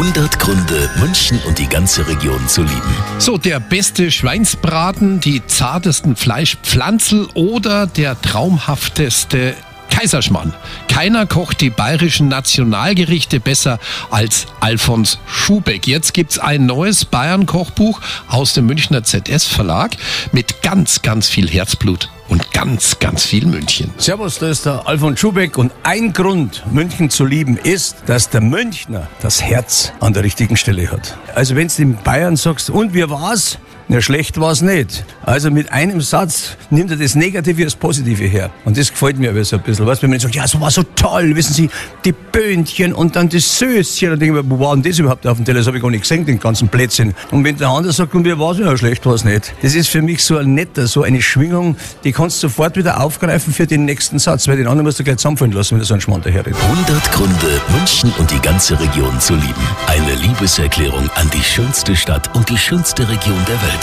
100 Gründe, München und die ganze Region zu lieben. So, der beste Schweinsbraten, die zartesten Fleischpflanzel oder der traumhafteste Kaiserschmarrn. Keiner kocht die bayerischen Nationalgerichte besser als Alfons Schubeck. Jetzt gibt's ein neues Bayern-Kochbuch aus dem Münchner ZS-Verlag mit ganz, ganz viel Herzblut und ganz, ganz viel München. Servus, da ist der Alfons Schubeck und ein Grund, München zu lieben, ist, dass der Münchner das Herz an der richtigen Stelle hat. Also wenn du in Bayern sagst, und wie war's? Na, schlecht war's nicht. Also mit einem Satz nimmt er das Negative als Positive her. Und das gefällt mir aber so ein bisschen. Weißt, wenn man sagt, ja, es war so toll, wissen Sie, die Böhnchen und dann das Söschen. Und denke ich mir, wo war denn das überhaupt auf dem Teller? Das habe ich gar nicht gesehen, den ganzen Plätzchen. Und wenn der andere sagt, und wie war's? Ja, schlecht war's nicht. Das ist für mich so ein netter, so eine Schwingung, die kannst du sofort wieder aufgreifen für den nächsten Satz, weil den anderen musst du gleich zusammenfallen lassen, wenn du so ein Schmarrn daherredet. 100 Gründe, München und die ganze Region zu lieben. Eine Liebeserklärung an die schönste Stadt und die schönste Region der Welt.